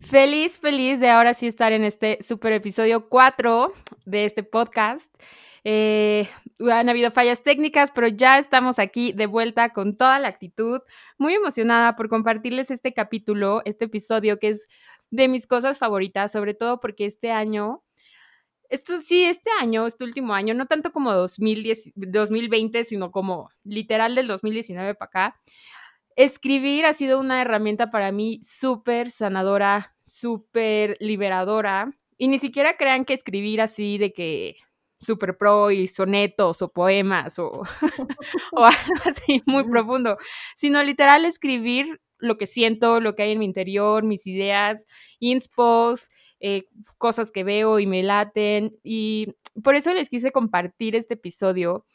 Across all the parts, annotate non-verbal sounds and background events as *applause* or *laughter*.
Feliz, feliz de ahora sí estar en este super episodio 4 de este podcast. Eh, han habido fallas técnicas, pero ya estamos aquí de vuelta con toda la actitud. Muy emocionada por compartirles este capítulo, este episodio que es de mis cosas favoritas, sobre todo porque este año, esto sí, este año, este último año, no tanto como 2010, 2020, sino como literal del 2019 para acá, escribir ha sido una herramienta para mí súper sanadora, súper liberadora. Y ni siquiera crean que escribir así de que súper pro y sonetos o poemas o, *laughs* o algo así muy profundo, sino literal escribir lo que siento, lo que hay en mi interior, mis ideas, inspos, eh, cosas que veo y me laten. Y por eso les quise compartir este episodio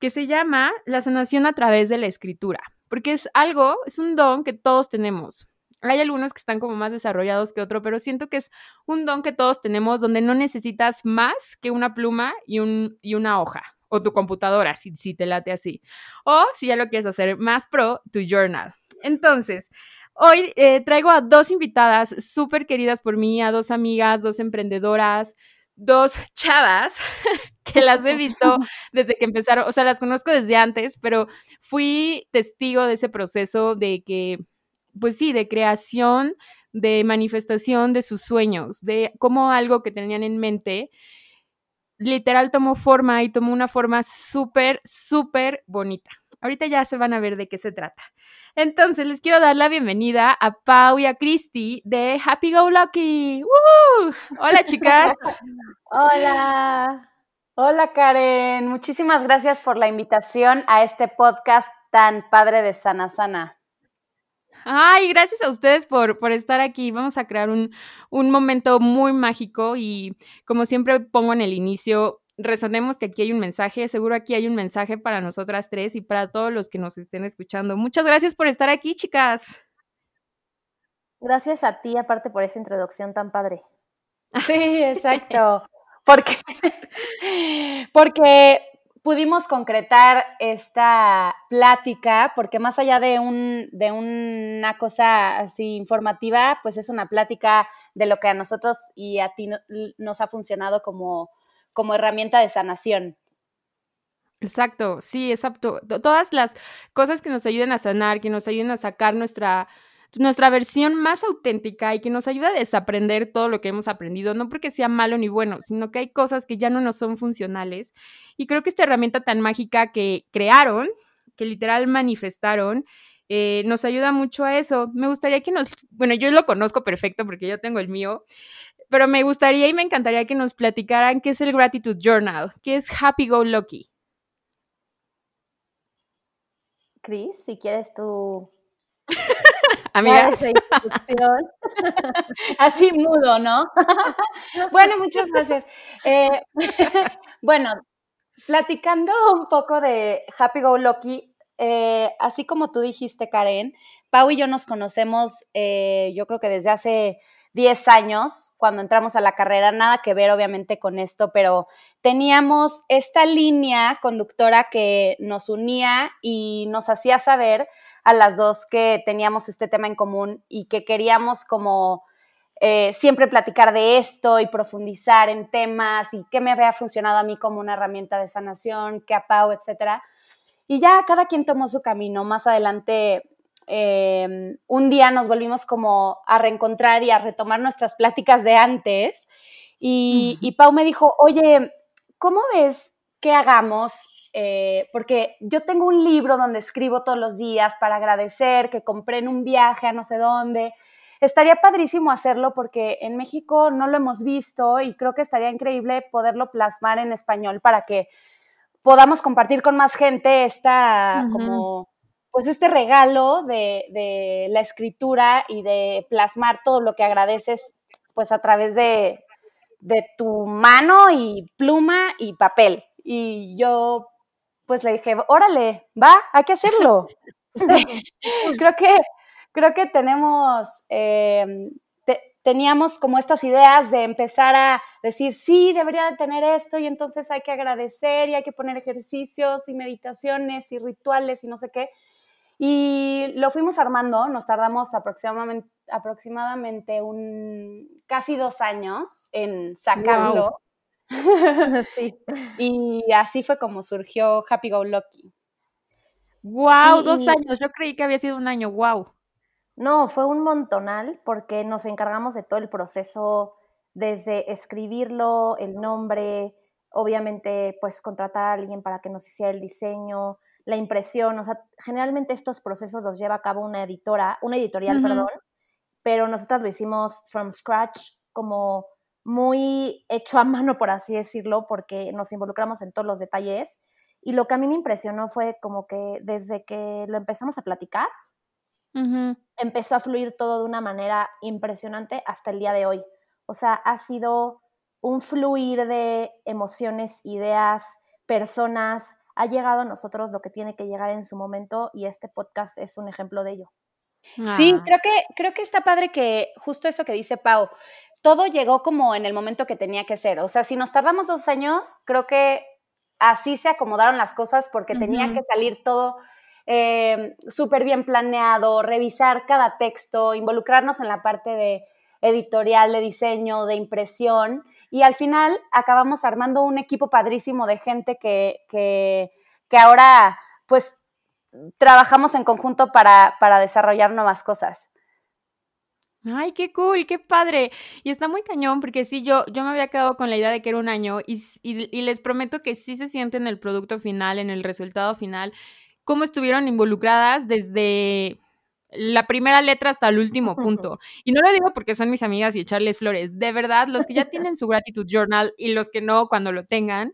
que se llama La sanación a través de la escritura porque es algo, es un don que todos tenemos. Hay algunos que están como más desarrollados que otro, pero siento que es un don que todos tenemos donde no necesitas más que una pluma y, un, y una hoja o tu computadora, si, te late así. O si ya lo quieres hacer más pro, tu journal. Entonces, hoy eh, traigo a dos invitadas súper queridas por mí, a dos amigas, dos emprendedoras, dos chavas *laughs* que las he visto *laughs* desde que empezaron, o sea, las conozco desde antes, pero fui testigo de ese proceso de que, pues sí, de creación, de manifestación de sus sueños, de cómo algo que tenían en mente literal tomó forma y tomó una forma súper, súper bonita. Ahorita ya se van a ver de qué se trata. Entonces, les quiero dar la bienvenida a Pau y a Christy de Happy Go Lucky. Hola, *laughs* chicas. Hola. Hola, Karen. Muchísimas gracias por la invitación a este podcast tan padre de Sana Sana. Ay, gracias a ustedes por, por estar aquí. Vamos a crear un, un momento muy mágico y como siempre pongo en el inicio, resonemos que aquí hay un mensaje, seguro aquí hay un mensaje para nosotras tres y para todos los que nos estén escuchando. Muchas gracias por estar aquí, chicas. Gracias a ti, aparte por esa introducción tan padre. *laughs* Sí, exacto. porque, *laughs* porque pudimos concretar esta plática, porque más allá de, un, de una cosa así informativa, pues es una plática de lo que a nosotros y a ti nos ha funcionado como como herramienta de sanación. Exacto, sí, exacto. Todas las cosas que nos ayuden a sanar, que nos ayuden a sacar nuestra, nuestra versión más auténtica y que nos ayuda a desaprender todo lo que hemos aprendido, no porque sea malo ni bueno, sino que hay cosas que ya no nos son funcionales. Y creo que esta herramienta tan mágica que crearon, que literal manifestaron, eh, nos ayuda mucho a eso. Me gustaría que nos, bueno, yo lo conozco perfecto porque yo tengo el mío, pero me gustaría y me encantaría que nos platicaran qué es el Gratitude Journal, qué es Happy Go Lucky. Cris, si quieres tú. *laughs* Amiga. *laughs* Así mudo, ¿no? *laughs* bueno, muchas gracias. Eh, bueno, platicando un poco de Happy Go Lucky, eh, así como tú dijiste, Karen, Pau y yo nos conocemos, eh, yo creo que desde hace 10 años cuando entramos a la carrera, nada que ver obviamente con esto, pero teníamos esta línea conductora que nos unía y nos hacía saber a las dos que teníamos este tema en común y que queríamos como eh, siempre platicar de esto y profundizar en temas y qué me había funcionado a mí como una herramienta de sanación, qué a Pau, etcétera. Y ya cada quien tomó su camino. Más adelante Em, un día nos volvimos como a reencontrar y a retomar nuestras pláticas de antes. Y, Pau me dijo, oye, ¿cómo ves que hagamos? Eh, porque yo tengo un libro donde escribo todos los días para agradecer que compré en un viaje a no sé dónde. Estaría padrísimo hacerlo porque en México no lo hemos visto y creo que estaría increíble poderlo plasmar en español para que podamos compartir con más gente esta como pues este regalo de, la escritura y de plasmar todo lo que agradeces pues a través de, de tu mano y pluma y papel. Y yo pues le dije, órale, va, hay que hacerlo. *laughs* Este, *laughs* creo que, creo que tenemos, em, teníamos como estas ideas de empezar a decir, sí, debería de tener esto y entonces hay que agradecer y hay que poner ejercicios y meditaciones y rituales y no sé qué. Y lo fuimos armando, nos tardamos aproximadamente, aproximadamente un, casi dos años en sacarlo. *laughs* sí. Y así fue como surgió Happy Go Lucky. Wow, dos años. Yo creí que había sido un año. Wow. No, fue un montonal porque nos encargamos de todo el proceso, desde escribirlo, el nombre, obviamente, pues contratar a alguien para que nos hiciera el diseño, la impresión, o sea, generalmente estos procesos los lleva a cabo una editora, una editorial, perdón, pero nosotros lo hicimos from scratch, como muy hecho a *laughs* mano, por así decirlo, porque nos involucramos en todos los detalles. Y lo que a mí me impresionó fue como que desde que lo empezamos a platicar, empezó a fluir todo de una manera impresionante hasta el día de hoy. O sea, ha sido un fluir de emociones, ideas, personas, ha llegado a nosotros lo que tiene que llegar en su momento y este podcast es un ejemplo de ello. Sí, ah. creo que, creo que está padre que justo eso que dice Pau, todo llegó como en el momento que tenía que ser. O sea, si nos tardamos dos años, creo que así se acomodaron las cosas porque tenía que salir todo eh, súper bien planeado, revisar cada texto, involucrarnos en la parte de editorial, de diseño, de impresión y al final acabamos armando un equipo padrísimo de gente que, que, que ahora pues trabajamos en conjunto para, para desarrollar nuevas cosas. Ay, qué cool, qué padre. Y está muy cañón porque sí, yo, yo me había quedado con la idea de que era un año y, y, les prometo que sí se siente en el producto final, en el resultado final, cómo estuvieron involucradas desde la primera letra hasta el último punto. Y no lo digo porque son mis amigas y echarles flores. De verdad, los que ya *laughs* tienen su gratitude journal y los que no, cuando lo tengan,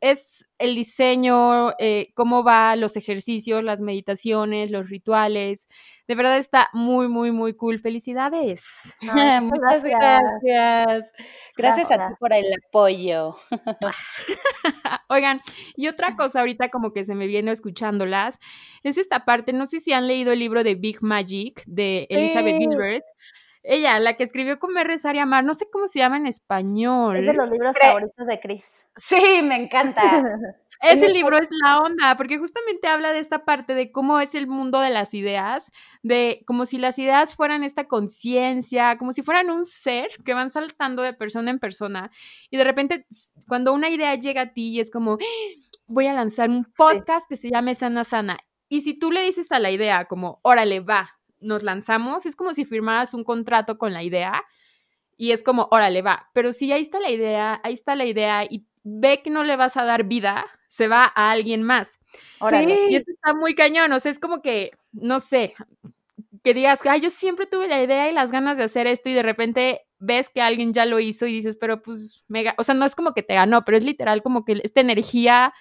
es el diseño, eh, cómo va los ejercicios, las meditaciones, los rituales. De verdad está muy, muy, muy cool. Felicidades. *laughs* Muchas gracias. gracias. a ti por el apoyo. *laughs* Oigan, y otra cosa ahorita como que se me viene escuchándolas, es esta parte, no sé si han leído el libro de Big Magic de Elizabeth Gilbert. Ella, la que escribió Comer, Rezar y Amar, no sé cómo se llama en español. Es de los libros favoritos de Chris. Sí, me encanta. *laughs* Ese libro es la onda, porque justamente habla de esta parte de cómo es el mundo de las ideas, de como si las ideas fueran esta conciencia, como si fueran un ser que van saltando de persona en persona. Y de repente, cuando una idea llega a ti y es como, *gasps* voy a lanzar un podcast que se llame Sana Sana. Y si tú le dices a la idea como, órale, va, nos lanzamos, es como si firmaras un contrato con la idea y es como, órale, va. Pero si ahí está la idea, ahí está la idea y ve que no le vas a dar vida, se va a alguien más. Órale. Y eso está muy cañón, o sea, es como que, no sé, que digas, ay, yo siempre tuve la idea y las ganas de hacer esto y de repente ves que alguien ya lo hizo y dices, pero pues, mega, o sea, no es como que te ganó, pero es literal como que esta energía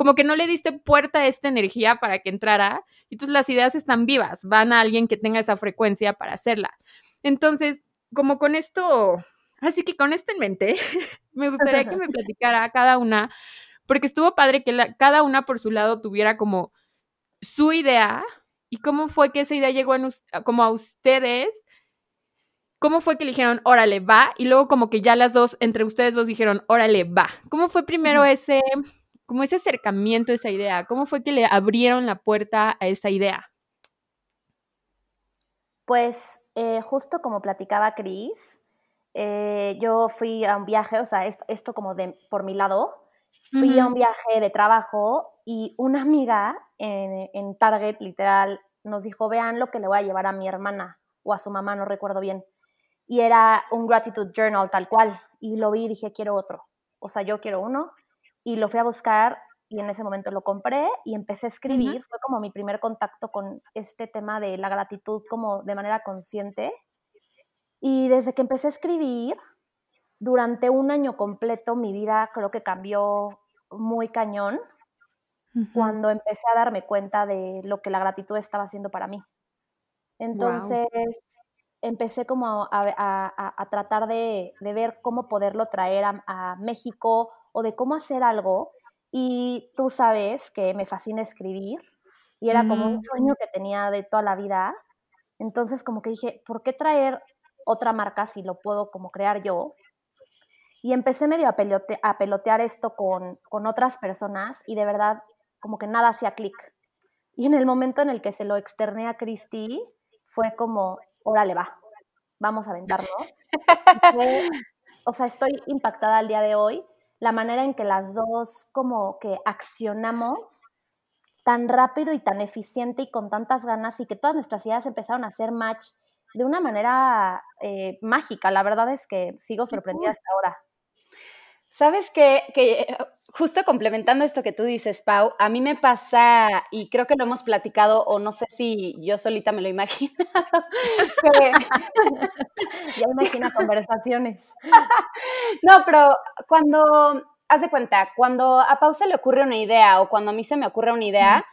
como que no le diste puerta a esta energía para que entrara, y entonces las ideas están vivas, van a alguien que tenga esa frecuencia para hacerla. Entonces, como con esto, así que con esto en mente, *laughs* me gustaría que me *laughs* platicara cada una, porque estuvo padre que cada una por su lado tuviera como su idea y cómo fue que esa idea llegó como a ustedes. ¿Cómo fue que le dijeron, órale, va? Y luego como que ya las dos, entre ustedes dos dijeron, órale, va. ¿Cómo fue primero ese, como ese acercamiento a esa idea? ¿Cómo fue que le abrieron la puerta a esa idea? Pues eh, justo como platicaba Cris, eh, yo fui a un viaje, o sea, esto, como de por mi lado, fui a un viaje de trabajo y una amiga en, en, Target, literal, nos dijo, vean lo que le voy a llevar a mi hermana o a su mamá, no recuerdo bien. Y era un gratitude journal tal cual. Y lo vi y dije, quiero otro. O sea, yo quiero uno y lo fui a buscar y en ese momento lo compré y empecé a escribir. Fue como mi primer contacto con este tema de la gratitud como de manera consciente. Y desde que empecé a escribir, durante un año completo mi vida creo que cambió muy cañón cuando empecé a darme cuenta de lo que la gratitud estaba haciendo para mí. Entonces, empecé como a, tratar de, ver cómo poderlo traer a, México o de cómo hacer algo. Y tú sabes que me fascina escribir y era como un mm. sueño que tenía de toda la vida. Entonces como que dije, ¿por qué traer otra marca si lo puedo como crear yo? Y empecé medio a, a pelotear esto con, con otras personas y de verdad como que nada hacía clic. Y en el momento en el que se lo externé a Cristi, fue como, órale, va, vamos a aventarnos. o sea, estoy impactada al día de hoy, la manera en que las dos como que accionamos tan rápido y tan eficiente y con tantas ganas y que todas nuestras ideas empezaron a hacer match de una manera eh, mágica. La verdad es que sigo sorprendida hasta ahora. Sabes que, que justo complementando esto que tú dices, Pau, a mí me pasa, y creo que lo hemos platicado, o no sé si yo solita me lo imagino. *laughs* *laughs* ya imagina conversaciones. *laughs* no, pero cuando, haz de cuenta, cuando a Pau se le ocurre una idea o cuando a mí se me ocurre una idea,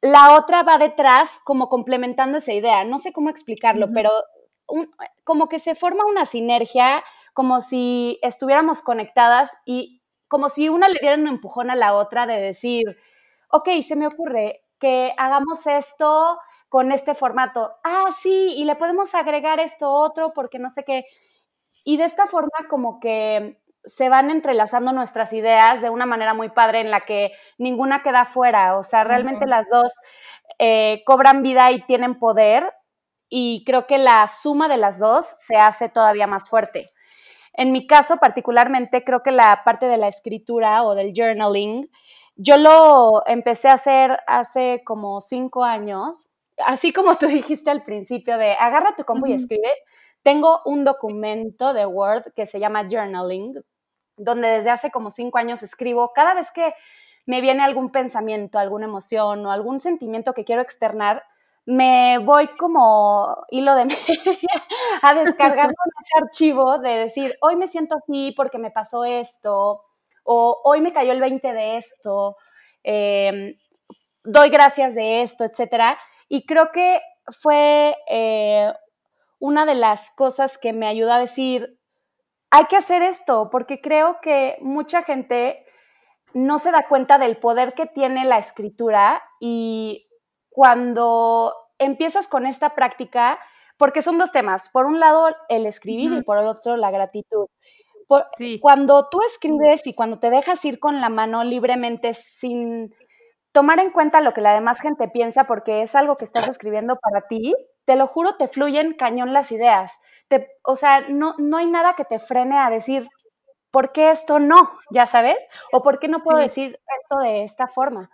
la otra va detrás como complementando esa idea. No sé cómo explicarlo, pero como que se forma una sinergia, como si estuviéramos conectadas y como si una le diera un empujón a la otra de decir, ok, se me ocurre que hagamos esto con este formato. Ah, sí, y le podemos agregar esto otro porque no sé qué. Y de esta forma como que se van entrelazando nuestras ideas de una manera muy padre en la que ninguna queda fuera. O sea, realmente las dos eh, cobran vida y tienen poder y creo que la suma de las dos se hace todavía más fuerte. En mi caso particularmente, creo que la parte de la escritura o del journaling, yo lo empecé a hacer hace como cinco años, así como tú dijiste al principio de agarra tu compu y escribe. Tengo un documento de Word que se llama journaling, donde desde hace como cinco años escribo cada vez que me viene algún pensamiento, alguna emoción o algún sentimiento que quiero externar, me voy como hilo de *laughs* media a descargar ese archivo de decir, hoy me siento así porque me pasó esto, o hoy me cayó el 20 de esto, em, doy gracias de esto, etcétera. Y creo que fue eh, una de las cosas que me ayudó a decir, hay que hacer esto, porque creo que mucha gente no se da cuenta del poder que tiene la escritura y cuando empiezas con esta práctica, porque son dos temas, por un lado el escribir y por el otro la gratitud. Cuando tú escribes y cuando te dejas ir con la mano libremente sin tomar en cuenta lo que la demás gente piensa porque es algo que estás escribiendo para ti, te lo juro, te fluyen cañón las ideas. Te, o sea, no, no hay nada que te frene a decir, ¿por qué esto no? ¿Ya sabes? ¿O por qué no puedo decir esto de esta forma?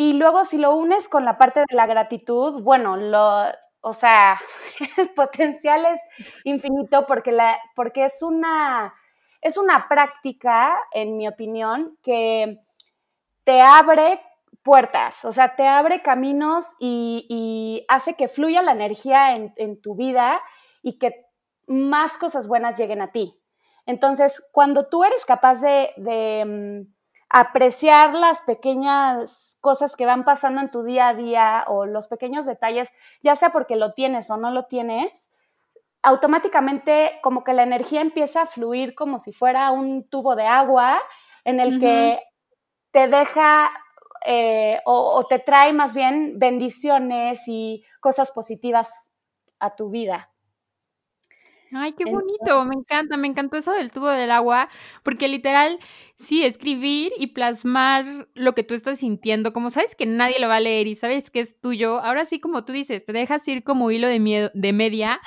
Y luego si lo unes con la parte de la gratitud, bueno, lo, o sea, *laughs* el potencial es infinito porque, la, porque es, una, es una práctica, en mi opinión, que te abre puertas, o sea, te abre caminos y, hace que fluya la energía en, tu vida y que más cosas buenas lleguen a ti. Entonces, cuando tú eres capaz de mm, apreciar las pequeñas cosas que van pasando en tu día a día o los pequeños detalles, ya sea porque lo tienes o no lo tienes, automáticamente como que la energía empieza a fluir como si fuera un tubo de agua en el que te deja eh, o, te trae más bien bendiciones y cosas positivas a tu vida. Ay, qué bonito, me encanta, me encantó eso del tubo del agua, porque literal, sí, escribir y plasmar lo que tú estás sintiendo, como sabes que nadie lo va a leer y sabes que es tuyo, ahora sí, como tú dices, te dejas ir como hilo de, miedo, de media,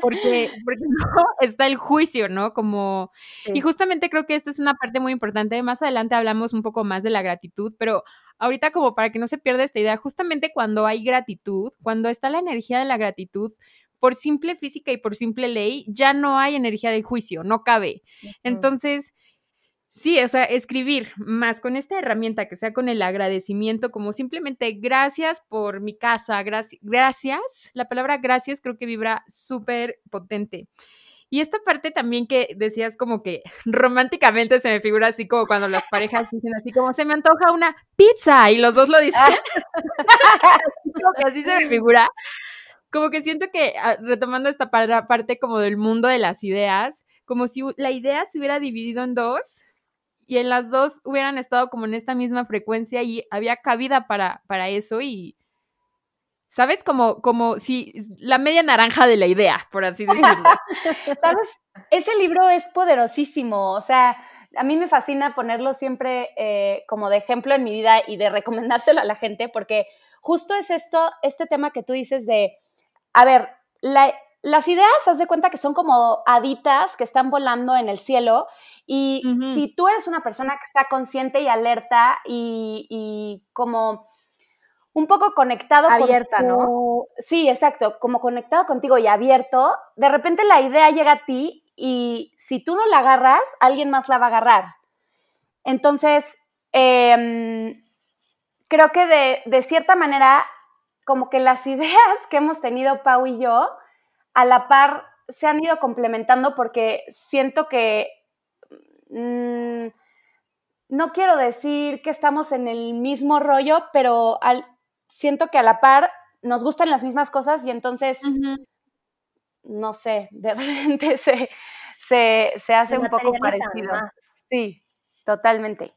porque, *laughs* porque no *laughs* está el juicio, ¿no? Como, y justamente creo que esta es una parte muy importante, más adelante hablamos un poco más de la gratitud, pero ahorita como para que no se pierda esta idea, justamente cuando hay gratitud, cuando está la energía de la gratitud, por simple física y por simple ley, ya no hay energía de juicio, no cabe. Entonces, sí, o sea, escribir más con esta herramienta que sea con el agradecimiento, como simplemente gracias por mi casa, gracias, la palabra gracias creo que vibra súper potente. Y esta parte también que decías como que *laughs* románticamente se me figura así como cuando las parejas dicen así como se me antoja una pizza y los dos lo dicen. *laughs* así se me figura como que siento que, ah, retomando esta parte como del mundo de las ideas, como si la idea se hubiera dividido en dos y en las dos hubieran estado como en esta misma frecuencia y había cabida para, para eso y, ¿sabes? Como, como si la media naranja de la idea, por así *laughs* decirlo. ¿Sabes? Ese libro es poderosísimo, o sea, a mí me fascina ponerlo siempre eh, como de ejemplo en mi vida y de recomendárselo a la gente, porque justo es esto, este tema que tú dices de, a ver, las ideas, haz de cuenta que son como haditas que están volando en el cielo y si tú eres una persona que está consciente y alerta y, como un poco conectado abierta, ¿no? Sí, exacto, como conectado contigo y abierto, de repente la idea llega a ti y si tú no la agarras, alguien más la va a agarrar. Entonces, em, creo que de, de, cierta manera, como que las ideas que hemos tenido Pau y yo, a la par se han ido complementando porque siento que, mm, no quiero decir que estamos en el mismo rollo, pero al, siento que a la par nos gustan las mismas cosas y entonces no sé, de repente *laughs* se, se, hace un poco parecido. Sí, totalmente.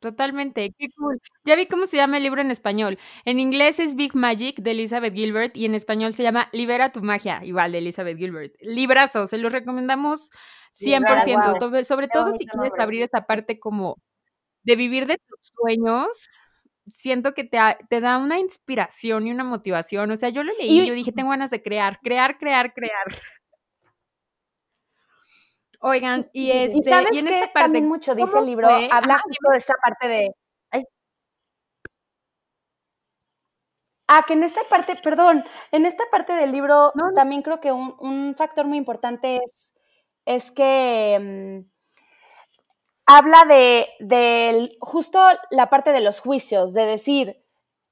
Totalmente, qué cool. Ya vi cómo se llama el libro en español. En inglés es Big Magic de Elizabeth Gilbert y en español se llama Libera tu magia, igual de Elizabeth Gilbert. Librazo, se los recomendamos 100%, sobre todo si quieres abrir esta parte como de vivir de tus sueños. Siento que te, te da una inspiración y una motivación. O sea, yo lo leí y yo dije, *laughs* tengo ganas de crear, crear, crear, crear. Oigan, y este. sabes en esta parte, también mucho dice el libro, habla justo de esta parte de. Ah, que en esta parte, perdón, en esta parte del libro también creo que un, factor muy importante es, es que mm, habla de, de, justo la parte de los juicios, de decir,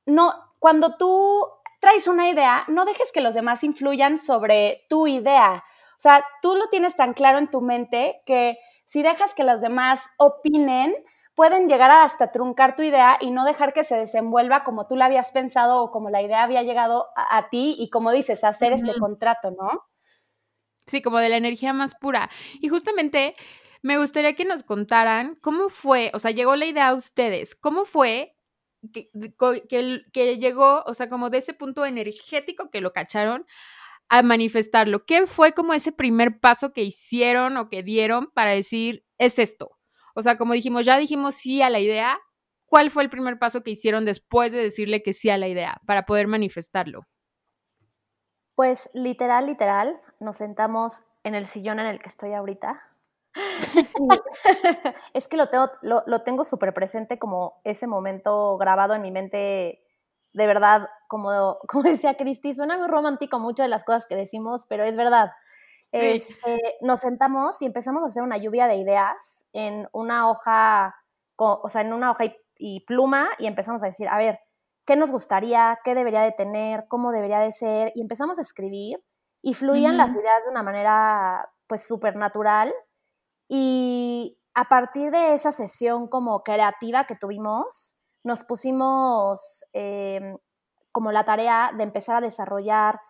no, cuando tú traes una idea, no dejes que los demás influyan sobre tu idea. O sea, tú lo tienes tan claro en tu mente que si dejas que los demás opinen, pueden llegar a hasta truncar tu idea y no dejar que se desenvuelva como tú la habías pensado o como la idea había llegado a, ti y como dices, hacer este contrato, ¿no? Sí, como de la energía más pura. Y justamente me gustaría que nos contaran cómo fue, o sea, llegó la idea a ustedes, cómo fue que, que, que, llegó, o sea, como de ese punto energético que lo cacharon a manifestarlo? ¿Qué fue como ese primer paso que hicieron o que dieron para decir, es esto? O sea, como dijimos, ya dijimos sí a la idea. ¿Cuál fue el primer paso que hicieron después de decirle que sí a la idea para poder manifestarlo? Pues literal, literal, nos sentamos en el sillón en el que estoy ahorita. *laughs* *laughs* es que lo tengo, lo, lo tengo súper presente como ese momento grabado en mi mente de verdad, como, como *laughs* decía Cristi, suena muy romántico mucho de las cosas que decimos, pero es verdad. Este, nos sentamos y empezamos a hacer una lluvia de ideas en una hoja, o sea, en una hoja y, pluma y empezamos a decir, a ver, ¿qué nos gustaría? ¿Qué debería de tener? ¿Cómo debería de ser? Y empezamos a escribir y fluían las ideas de una manera pues súper natural y a partir de esa sesión como creativa que tuvimos, nos pusimos em, como la tarea de empezar a desarrollar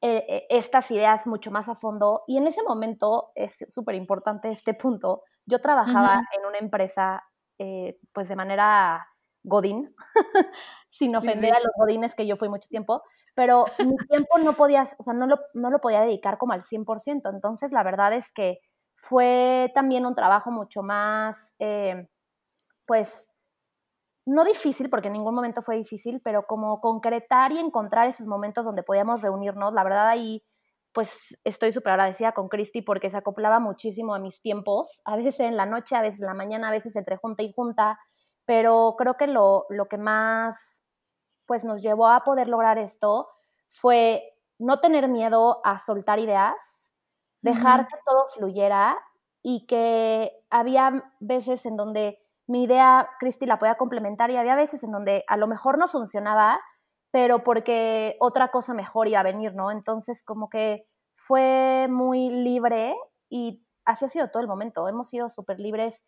eh, eh, estas ideas mucho más a fondo. Y en ese momento es súper importante este punto. Yo trabajaba en una empresa eh, pues de manera godín, *laughs* sin ofender a los godines que yo fui mucho tiempo, pero mi tiempo no podía, o sea, no lo, no lo podía dedicar como al 100%. Entonces, la verdad es que fue también un trabajo mucho más, pues, no difícil, porque en ningún momento fue difícil, pero como concretar y encontrar esos momentos donde podíamos reunirnos, la verdad ahí pues estoy súper agradecida con Cristi porque se acoplaba muchísimo a mis tiempos, a veces en la noche, a veces en la mañana, a veces entre junta y junta, pero creo que lo, lo que más pues nos llevó a poder lograr esto fue no tener miedo a soltar ideas, dejar que todo fluyera y que había veces en donde mi idea, Cristi, la podía complementar y había veces en donde a lo mejor no funcionaba, pero porque otra cosa mejor iba a venir, ¿no? Entonces, como que fue muy libre y así ha sido todo el momento. Hemos sido súper libres.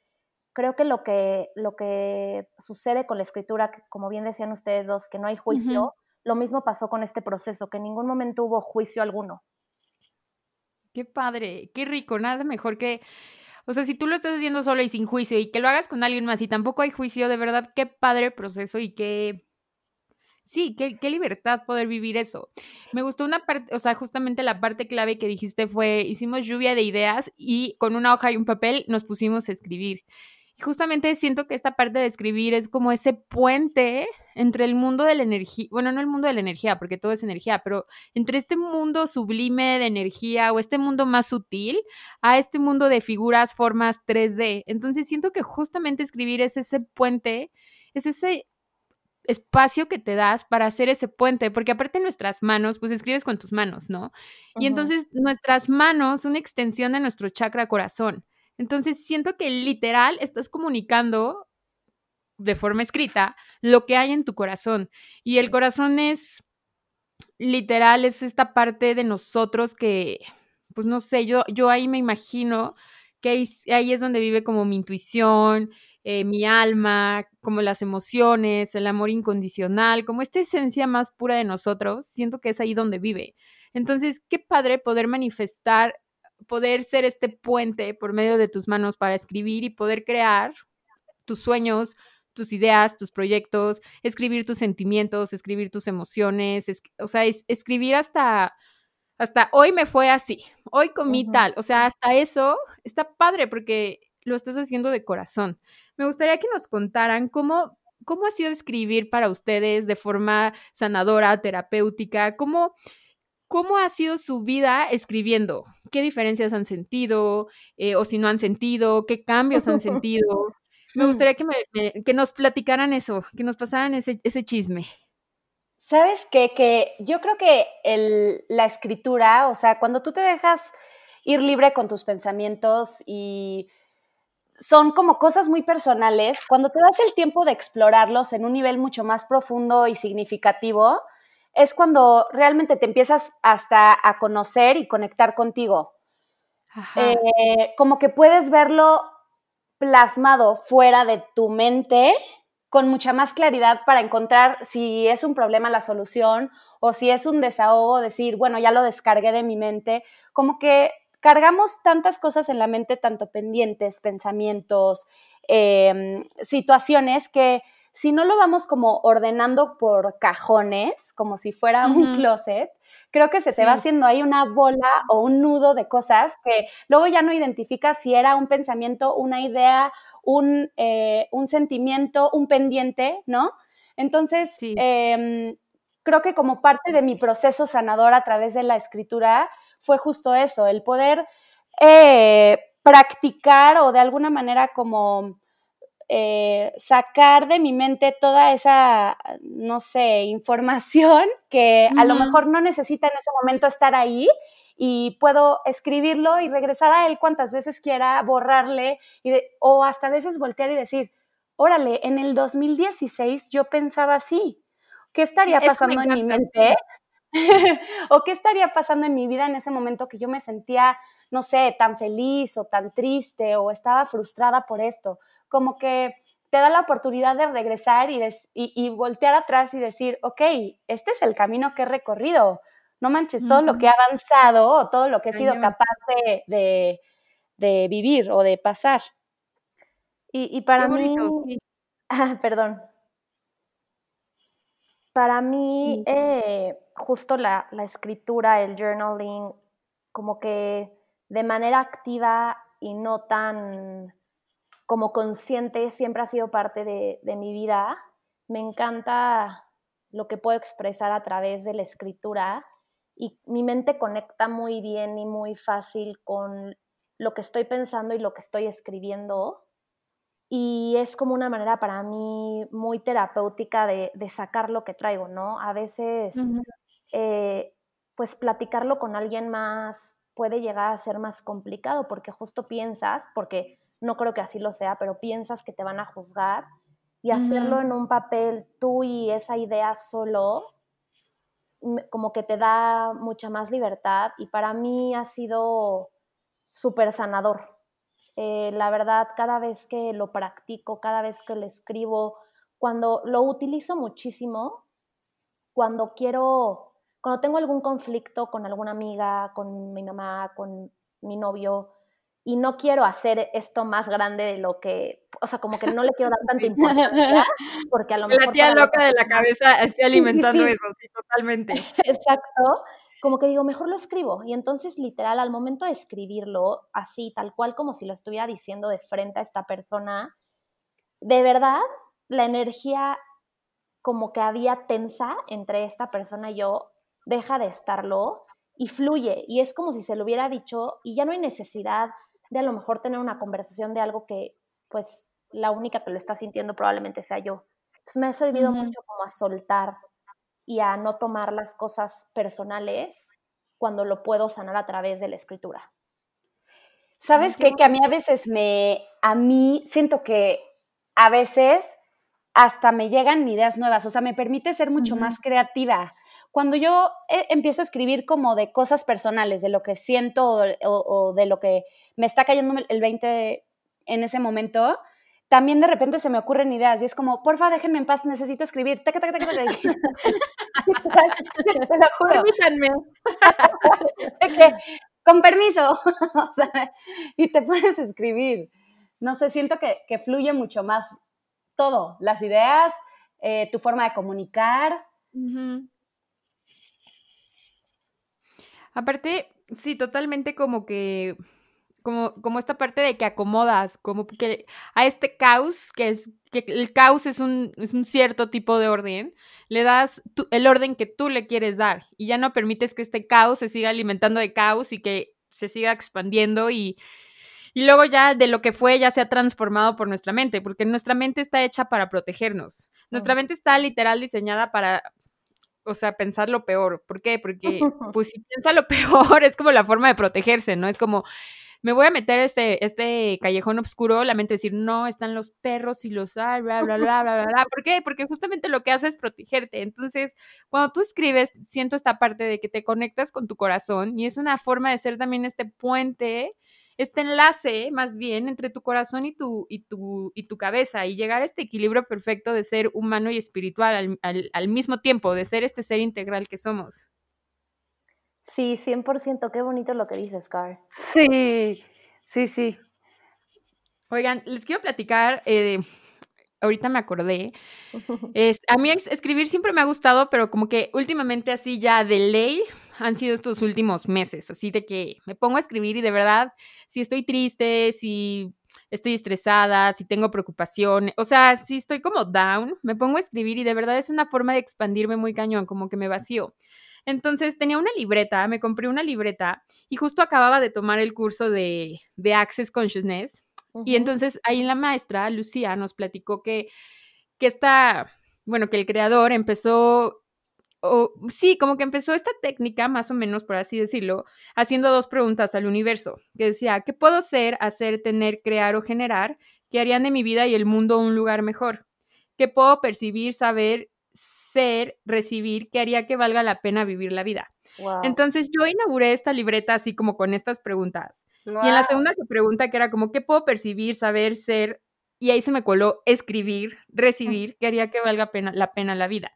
Creo que lo, que lo que sucede con la escritura, como bien decían ustedes dos, que no hay juicio, lo mismo pasó con este proceso, que en ningún momento hubo juicio alguno. Qué padre, qué rico, nada mejor que, o sea, si tú lo estás haciendo solo y sin juicio y que lo hagas con alguien más y tampoco hay juicio, de verdad, qué padre proceso y qué, sí, qué, qué libertad poder vivir eso. Me gustó una parte, o sea, justamente la parte clave que dijiste fue, hicimos lluvia de ideas y con una hoja y un papel nos pusimos a escribir justamente siento que esta parte de escribir es como ese puente entre el mundo de la energía, bueno, no el mundo de la energía, porque todo es energía, pero entre este mundo sublime de energía o este mundo más sutil a este mundo de figuras, formas 3D. Entonces siento que justamente escribir es ese puente, es ese espacio que te das para hacer ese puente, porque aparte nuestras manos, pues escribes con tus manos, ¿no? Y entonces nuestras manos, una extensión de nuestro chakra corazón. Entonces siento que literal estás comunicando de forma escrita lo que hay en tu corazón. Y el corazón es literal, es esta parte de nosotros que, pues no sé, yo, yo ahí me imagino que ahí, es donde vive como mi intuición, eh, mi alma, como las emociones, el amor incondicional, como esta esencia más pura de nosotros, siento que es ahí donde vive. Entonces, qué padre poder manifestar poder ser este puente por medio de tus manos para escribir y poder crear tus sueños, tus ideas, tus proyectos, escribir tus sentimientos, escribir tus emociones, o sea, es, escribir hasta, hasta hoy me fue así, hoy comí tal, o sea, hasta eso está padre porque lo estás haciendo de corazón. Me gustaría que nos contaran cómo, cómo ha sido escribir para ustedes de forma sanadora, terapéutica, cómo, ¿Cómo ha sido su vida escribiendo? ¿Qué diferencias han sentido? Eh, o si no han sentido, ¿qué cambios han *laughs* sentido? Me mm. gustaría que, que nos platicaran eso, que nos pasaran ese, ese chisme. ¿Sabes qué? Que yo creo que el, la escritura, o sea, cuando tú te dejas ir libre con tus pensamientos y son como cosas muy personales, cuando te das el tiempo de explorarlos en un nivel mucho más profundo y significativo, es cuando realmente te empiezas hasta a conocer y conectar contigo. Eh, como que puedes verlo plasmado fuera de tu mente con mucha más claridad para encontrar si es un problema la solución o si es un desahogo, decir, bueno, ya lo descargué de mi mente, como que cargamos tantas cosas en la mente, tanto pendientes, pensamientos, em, situaciones que si no lo vamos como ordenando por cajones, como si fuera un closet, creo que se te va haciendo ahí una bola o un nudo de cosas que luego ya no identificas si era un pensamiento, una idea, un, eh, sentimiento, un pendiente, ¿no? Entonces, em, creo que como parte de mi proceso sanador a través de la escritura fue justo eso, el poder eh, practicar o de alguna manera como eh, sacar de mi mente toda esa, no sé, información *laughs* que a lo mejor no necesita en ese momento estar ahí y puedo escribirlo y regresar a él cuantas veces quiera, borrarle y o hasta a veces voltear y decir, órale, en el 2016 yo pensaba así, ¿qué estaría pasando en mi mente? *laughs* ¿O qué estaría pasando en mi vida en ese momento que yo me sentía, no sé, tan feliz o tan triste o estaba frustrada por esto? Como que te da la oportunidad de regresar y, voltear atrás y decir, ok, este es el camino que he recorrido. No manches, todo lo que he avanzado todo lo que he sido capaz de, vivir o de pasar. Y, para mí, *laughs* ah, perdón, para mí eh, justo la, la escritura, el journaling, como que de manera activa y no tan como consciente siempre ha sido parte de, mi vida. Me encanta lo que puedo expresar a través de la escritura y mi mente conecta muy bien y muy fácil con lo que estoy pensando y lo que estoy escribiendo. Y es como una manera para mí muy terapéutica de, sacar lo que traigo, ¿no? A veces, eh, pues platicarlo con alguien más puede llegar a ser más complicado porque justo piensas, porque no creo que así lo sea, pero piensas que te van a juzgar y hacerlo en un papel tú y esa idea solo, como que te da mucha más libertad y para mí ha sido súper sanador. Eh, la verdad, cada vez que lo practico, cada vez que lo escribo, cuando lo utilizo muchísimo, cuando quiero, cuando tengo algún conflicto con alguna amiga, con mi mamá, con mi novio, y no quiero hacer esto más grande de lo que, o sea, como que no le quiero dar tanta importancia, porque a lo mejor... La tía loca de la cabeza esté alimentando eso, sí, totalmente. *laughs* Exacto, como que digo, mejor lo escribo. Y entonces, literal, al momento de escribirlo, así, tal cual como si lo estuviera diciendo de frente a esta persona, de verdad, la energía como que había tensa entre esta persona y yo, deja de estarlo y fluye. Y es como si se lo hubiera dicho y ya no hay necesidad de a lo mejor tener una conversación de algo que, pues, la única que lo está sintiendo probablemente sea yo. Entonces me ha servido mucho como a soltar y a no tomar las cosas personales cuando lo puedo sanar a través de la escritura. ¿Sabes qué? Que a mí a veces me, a mí siento que a veces hasta me llegan ideas nuevas, o sea, me permite ser mucho más creativa. Cuando yo eh, empiezo a escribir como de cosas personales, de lo que siento o, de lo que me está cayendo el 20 en ese momento, también de repente se me ocurren ideas y es como, porfa, déjenme en paz, necesito escribir. Te lo juro. Permítanme. *laughs* con permiso. *laughs* y te pones a escribir. No sé, siento que, que fluye mucho más todo, las ideas, eh, tu forma de comunicar. Aparte, sí, totalmente como que, como, como esta parte de que acomodas, como que a este caos, que es, que el caos es un, es un cierto tipo de orden, le das el orden que tú le quieres dar y ya no permites que este caos se siga alimentando de caos y que se siga expandiendo y, y luego ya de lo que fue ya se ha transformado por nuestra mente, porque nuestra mente está hecha para protegernos. Nuestra mente está literal diseñada para, o sea, pensar lo peor. ¿Por qué? Porque, *laughs* pues si piensa lo *laughs* peor, es como la forma de protegerse, ¿no? Es como, me voy a meter este, este callejón oscuro, la mente decir, no, están los perros y los, bla, bla, bla, bla, bla, bla. ¿Por qué? Porque justamente lo que hace es protegerte. Entonces, cuando tú escribes, siento esta parte de que te conectas con tu corazón y es una forma de ser también este puente este enlace más bien entre tu corazón y tu, y tu, y tu cabeza y llegar a este equilibrio perfecto de ser humano y espiritual al, mismo tiempo, de ser este ser integral que somos. Sí, 100%, qué bonito lo que dices, Car. Sí, sí, sí. Oigan, les quiero platicar, eh, ahorita me acordé, *laughs* es, a mí escribir siempre me ha gustado, pero como que últimamente así ya de ley han sido estos últimos meses, así de que me pongo a escribir y de verdad, si estoy triste, si estoy estresada, si tengo preocupación, o sea, si estoy como down, me pongo a escribir y de verdad es una forma de expandirme muy cañón, como que me vacío. Entonces tenía una libreta, me compré una libreta y justo acababa de tomar el curso de, de Access Consciousness. Y entonces ahí la maestra, Lucía, nos platicó que, que esta, bueno, que el creador empezó o sí, como que empezó esta técnica, más o menos, por así decirlo, haciendo dos preguntas al universo, que decía, ¿qué puedo ser, hacer, tener, crear o generar que harían de mi vida y el mundo un lugar mejor? ¿Qué puedo percibir, saber, ser, recibir, que haría que valga la pena vivir la vida? Entonces yo inauguré esta libreta así como con estas preguntas. Y en la segunda pregunta, que era como, ¿qué puedo percibir, saber, ser? Y ahí se me coló escribir, recibir, que haría que valga pena, la pena la vida.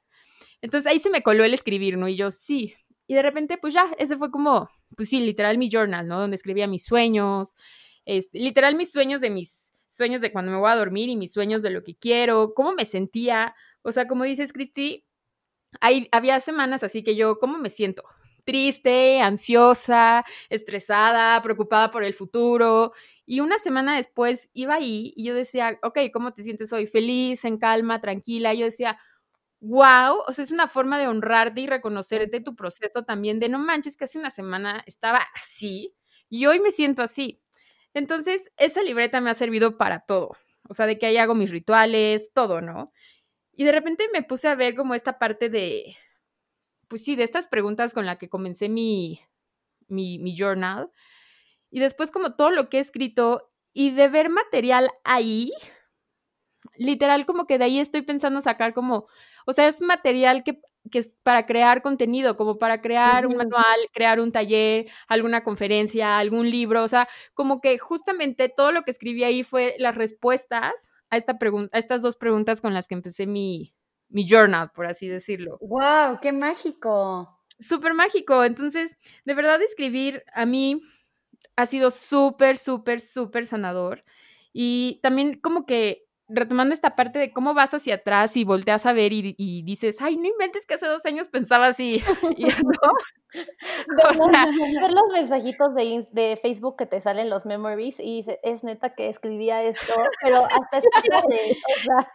Entonces ahí se me coló el escribir, ¿no? Y yo, sí. Y de repente, pues ya, ese fue como, pues sí, literal mi journal, ¿no? Donde escribía mis sueños, este, literal mis sueños de mis sueños de cuando me voy a dormir y mis sueños de lo que quiero, cómo me sentía. O sea, como dices, Cristi, hay, había semanas así que yo, ¿cómo me siento? Triste, ansiosa, estresada, preocupada por el futuro. Y una semana después iba ahí y yo decía, ok, ¿cómo te sientes hoy? Feliz, en calma, tranquila. yo decía, wow, o sea, es una forma de honrarte y reconocerte tu proceso también, de no manches que hace una semana estaba así y hoy me siento así. Entonces, esa libreta me ha servido para todo, o sea, de que ahí hago mis rituales, todo, ¿no? Y de repente me puse a ver como esta parte de, pues sí, de estas preguntas con las que comencé mi, mi, mi journal. Y después como todo lo que he escrito y de ver material ahí, literal como que de ahí estoy pensando sacar como o sea, es material que, es para crear contenido, como para crear un manual, crear un taller, alguna conferencia, algún libro. O sea, como que justamente todo lo que escribí ahí fue las respuestas a, esta pregunta, a estas dos preguntas con las que empecé mi, mi journal, por así decirlo. ¡Wow! ¡Qué mágico! Súper mágico. Entonces, de verdad, escribir a mí ha sido súper, súper, súper sanador. Y también como que retomando esta parte de cómo vas hacia atrás y volteas a ver y, dices, ay, no inventes que hace dos años pensaba así. *laughs* y, ¿no? *laughs* *laughs* ver, los mensajitos de, de, Facebook que te salen los memories y dices, es neta que escribía esto, pero hasta es padre. O sea,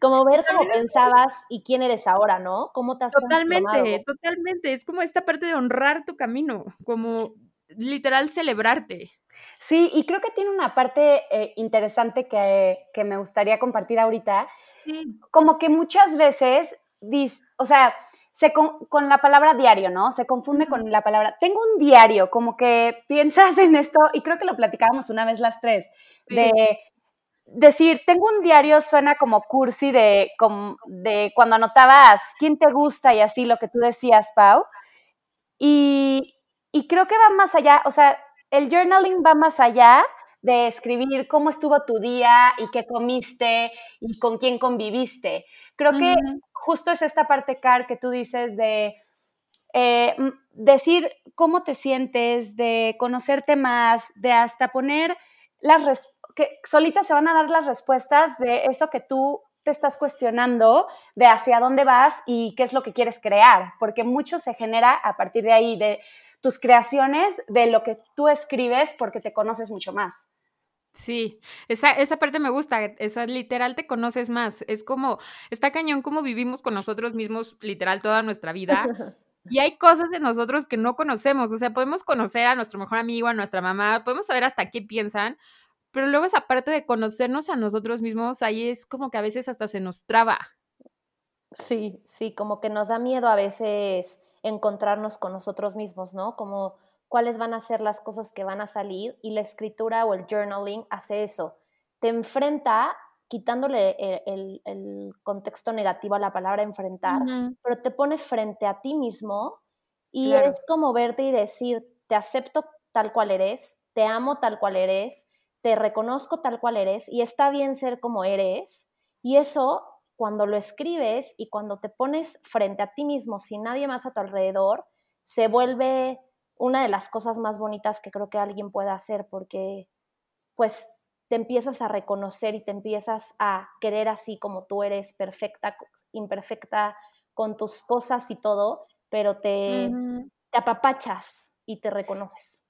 como ver cómo pensabas y quién eres ahora, ¿no? ¿Cómo te has Totalmente, totalmente. Es como esta parte de honrar tu camino, como literal celebrarte. Sí, y creo que tiene una parte eh, interesante que, me gustaría compartir ahorita. Como que muchas veces, o sea, se con, la palabra diario, ¿no? Se confunde con la palabra, tengo un diario, como que piensas en esto, y creo que lo platicábamos una vez las tres, de decir, tengo un diario suena como cursi de, de cuando anotabas quién te gusta y así lo que tú decías, Pau. Y, y creo que va más allá, o sea, el journaling va más allá de escribir cómo estuvo tu día y qué comiste y con quién conviviste. Creo que justo es esta parte, Car, que tú dices de eh, decir cómo te sientes, de conocerte más, de hasta poner las que solitas se van a dar las respuestas de eso que tú te estás cuestionando, de hacia dónde vas y qué es lo que quieres crear, porque mucho se genera a partir de ahí, de tus creaciones de lo que tú escribes porque te conoces mucho más. Sí, esa, esa parte me gusta, esa literal te conoces más. Es como, está cañón como vivimos con nosotros mismos literal toda nuestra vida. *laughs* Y hay cosas de nosotros que no conocemos, o sea, podemos conocer a nuestro mejor amigo, a nuestra mamá, podemos saber hasta qué piensan, pero luego esa parte de conocernos a nosotros mismos, ahí es como que a veces hasta se nos traba. Sí, sí, como que nos da miedo a veces encontrarnos con nosotros mismos, ¿no? Como cuáles van a ser las cosas que van a salir y la escritura o el journaling hace eso. Te enfrenta quitándole el, contexto negativo a la palabra enfrentar, pero te pone frente a ti mismo y es como verte y decir, te acepto tal cual eres, te amo tal cual eres, te reconozco tal cual eres y está bien ser como eres. Y eso cuando lo escribes y cuando te pones frente a ti mismo sin nadie más a tu alrededor, se vuelve una de las cosas más bonitas que creo que alguien puede hacer porque pues te empiezas a reconocer y te empiezas a querer así como tú eres, perfecta, imperfecta, con tus cosas y todo, pero te, te apapachas y te reconoces.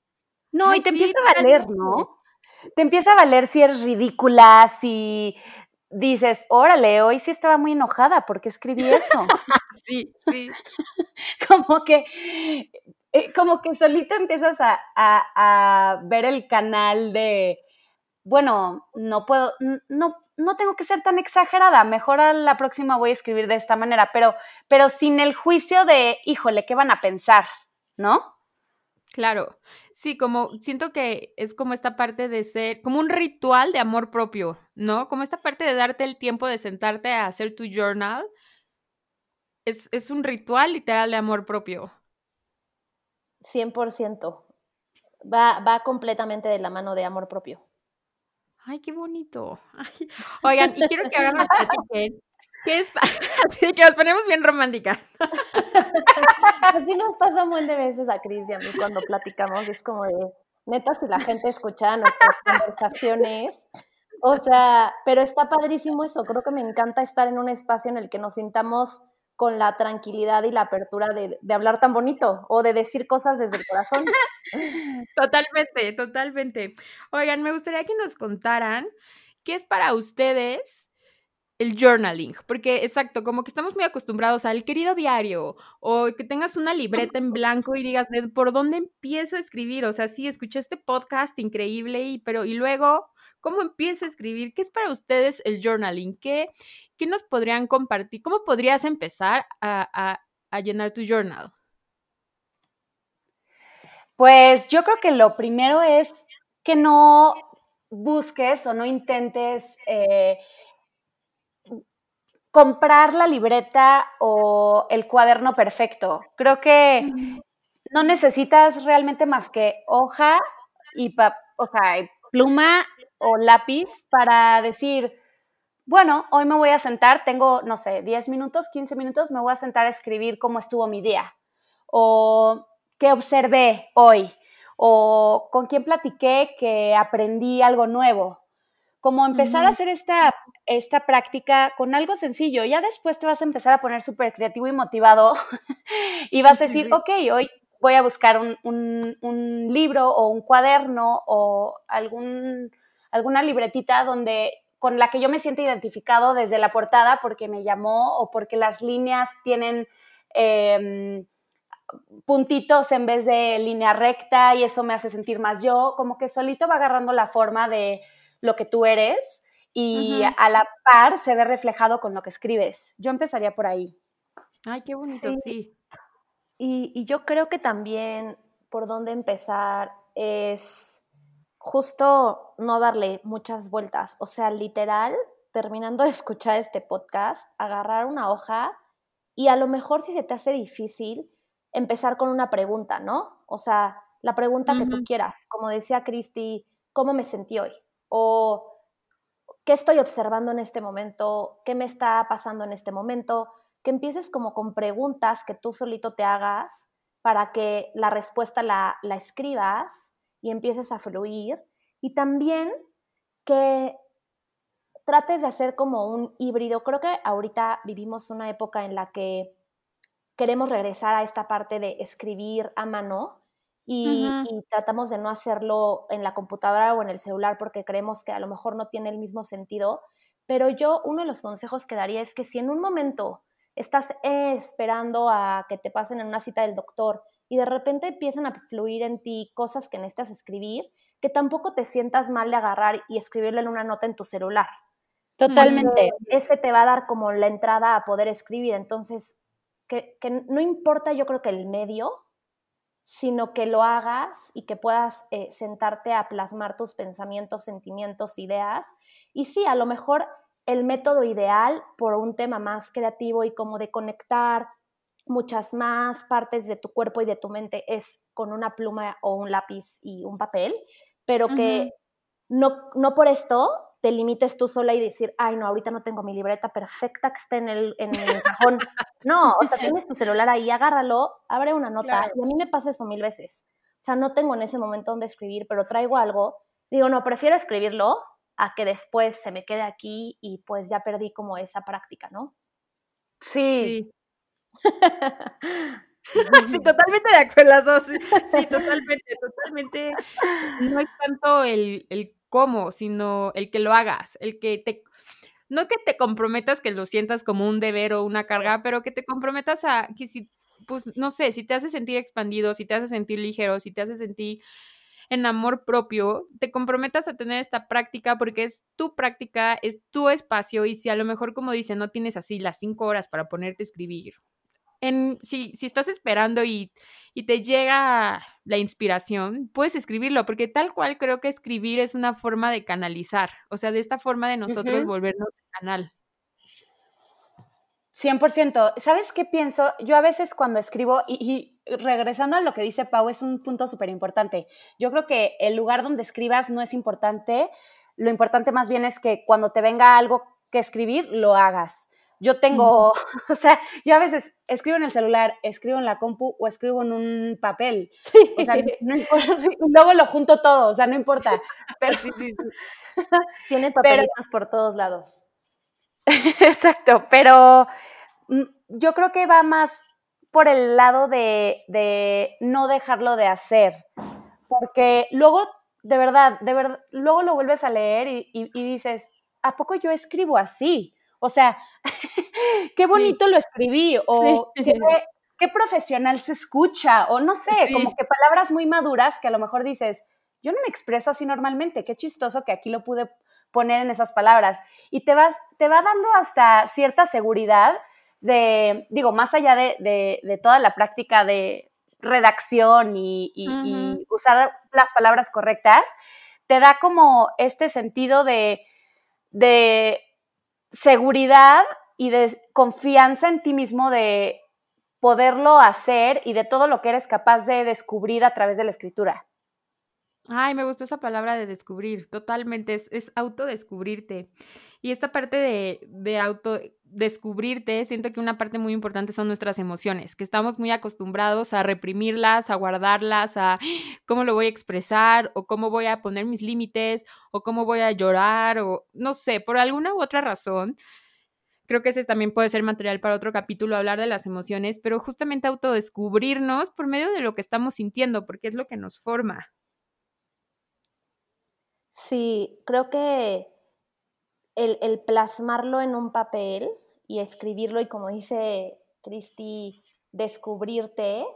No, y te empieza a valer, ¿no? Te empieza a valer si eres ridícula, si dices, órale, hoy sí estaba muy enojada porque escribí eso. *laughs* sí, sí. *laughs* como que, eh, como que solito empiezas a, ver el canal de, bueno, no puedo, no, no tengo que ser tan exagerada, mejor a la próxima voy a escribir de esta manera, pero, pero sin el juicio de, híjole, ¿qué van a pensar? ¿No? Claro, sí, como siento que es como esta parte de ser, como un ritual de amor propio, ¿no? Como esta parte de darte el tiempo de sentarte a hacer tu journal. Es, es un ritual literal de amor propio. 100%. Va, va completamente de la mano de amor propio. Ay, qué bonito. *laughs* Oigan, y quiero que hagan más *laughs* ¿Qué es? *laughs* Así que nos ponemos bien románticas. Así nos pasa un buen de veces a Cris y a mí cuando platicamos. Es como de, neta, si la gente escucha nuestras conversaciones. O sea, pero está padrísimo eso. Creo que me encanta estar en un espacio en el que nos sintamos con la tranquilidad y la apertura de, de hablar tan bonito o de decir cosas desde el corazón. Totalmente, totalmente. Oigan, me gustaría que nos contaran qué es para ustedes el journaling, porque exacto, como que estamos muy acostumbrados al querido diario o que tengas una libreta en blanco y digas, ¿por dónde empiezo a escribir? O sea, sí, escuché este podcast increíble, y, pero y luego, ¿cómo empiezo a escribir? ¿Qué es para ustedes el journaling? ¿Qué, qué nos podrían compartir? ¿Cómo podrías empezar a, a, llenar tu journal? Pues yo creo que lo primero es que no busques o no intentes... Eh, comprar la libreta o el cuaderno perfecto. Creo que no necesitas realmente más que hoja y o sea, pluma o lápiz para decir, bueno, hoy me voy a sentar, tengo, no sé, 10 minutos, 15 minutos, me voy a sentar a escribir cómo estuvo mi día o qué observé hoy o con quién platiqué que aprendí algo nuevo. Como empezar a hacer esta, esta práctica con algo sencillo. Ya después te vas a empezar a poner súper creativo y motivado *laughs* y vas a decir, ok, hoy voy a buscar un, un, libro o un cuaderno o algún, alguna libretita donde con la que yo me siento identificado desde la portada porque me llamó o porque las líneas tienen em, puntitos en vez de línea recta y eso me hace sentir más yo, como que solito va agarrando la forma de lo que tú eres y a la par se ve reflejado con lo que escribes. Yo empezaría por ahí. Ay, qué bonito, sí. Y, yo creo que también por dónde empezar es justo no darle muchas vueltas. O sea, literal, terminando de escuchar este podcast, agarrar una hoja y a lo mejor si se te hace difícil, empezar con una pregunta, ¿no? O sea, la pregunta que tú quieras. Como decía Cristi, ¿cómo me sentí hoy? O ¿qué estoy observando en este momento? ¿Qué me está pasando en este momento? Que empieces como con preguntas que tú solito te hagas para que la respuesta la, escribas y empieces a fluir. Y también que trates de hacer como un híbrido. Creo que ahorita vivimos una época en la que queremos regresar a esta parte de escribir a mano y, tratamos de no hacerlo en la computadora o en el celular porque creemos que a lo mejor no tiene el mismo sentido. Pero yo uno de los consejos que daría es que si en un momento estás esperando a que te pasen en una cita del doctor y de repente empiezan a fluir en ti cosas que necesitas escribir, que tampoco te sientas mal de agarrar y escribirle en una nota en tu celular. Totalmente. ese te va a dar como la entrada a poder escribir. Entonces, que, no importa yo creo que el medio, sino que lo hagas y que puedas eh, sentarte a plasmar tus pensamientos, sentimientos, ideas. Y sí, a lo mejor el método ideal por un tema más creativo y como de conectar muchas más partes de tu cuerpo y de tu mente es con una pluma o un lápiz y un papel, pero que no, no por esto te limites tú sola y decir, ay, no, ahorita no tengo mi libreta perfecta que esté en el, en el cajón. no, o sea, tienes tu celular ahí, agárralo, abre una nota. Y a mí me pasa eso mil veces. O sea, no tengo en ese momento donde escribir, pero traigo algo. Digo, no, prefiero escribirlo a que después se me quede aquí y pues ya perdí como esa práctica, ¿no? Sí. Sí. *laughs* totalmente de acuerdo. Sí, sí, totalmente, totalmente. No es tanto el, el cómo, sino el que lo hagas, el que te, no que te comprometas, que lo sientas como un deber o una carga, pero que te comprometas a que si, pues, no sé, si te hace sentir expandido, si te hace sentir ligero, si te hace sentir en amor propio, te comprometas a tener esta práctica porque es tu práctica, es tu espacio y si a lo mejor, como dice, no tienes así las cinco horas para ponerte a escribir si, estás esperando y, te llega la inspiración, puedes escribirlo, porque tal cual creo que escribir es una forma de canalizar, o sea, de esta forma de nosotros volvernos canal. 100%. ¿Sabes qué pienso? Yo a veces cuando escribo, y, y regresando a lo que dice Pau, es un punto súper importante. Yo creo que el lugar donde escribas no es importante, lo importante más bien es que cuando te venga algo que escribir, lo hagas. Yo tengo, *laughs* o sea, yo a veces escribo en el celular, escribo en la compu o escribo en un papel. Sí. O sea, no importa, luego lo junto todo, o sea, no importa. *laughs* Pero, *laughs* Tiene papelitos por todos lados. Exacto, pero mm, yo creo que va más por el lado de, de no dejarlo de hacer, porque luego, de verdad, de verdad, luego lo vuelves a leer y, y dices, ¿a poco yo escribo así? O sea, *laughs* qué bonito lo escribí, o qué, profesional se escucha, o no sé, como que palabras muy maduras que a lo mejor dices, yo no me expreso así normalmente, qué chistoso que aquí lo pude poner en esas palabras. Y te, vas, te va dando hasta cierta seguridad de, digo, más allá de, toda la práctica de redacción y, usar las palabras correctas, te da como este sentido de, de seguridad y de confianza en ti mismo de poderlo hacer y de todo lo que eres capaz de descubrir a través de la escritura. Ay, me gustó esa palabra de descubrir, totalmente, es, es autodescubrirte. Y esta parte de, de autodescubrirte, siento que una parte muy importante son nuestras emociones, que estamos muy acostumbrados a reprimirlas, a guardarlas, a cómo lo voy a expresar, o cómo voy a poner mis límites, o cómo voy a llorar, o no sé, por alguna u otra razón. Creo que ese también puede ser material para otro capítulo, hablar de las emociones, pero justamente autodescubrirnos por medio de lo que estamos sintiendo, porque es lo que nos forma. Sí, creo que el, plasmarlo en un papel y escribirlo y como dice Cristi, descubrirte,